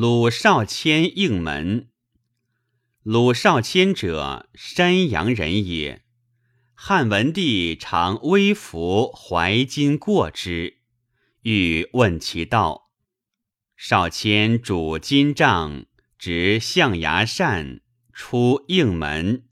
鲁少谦应门。鲁少谦者，山阳人也。汉文帝常微服怀金过之，欲问其道。少谦拄金杖，执象牙扇，出应门。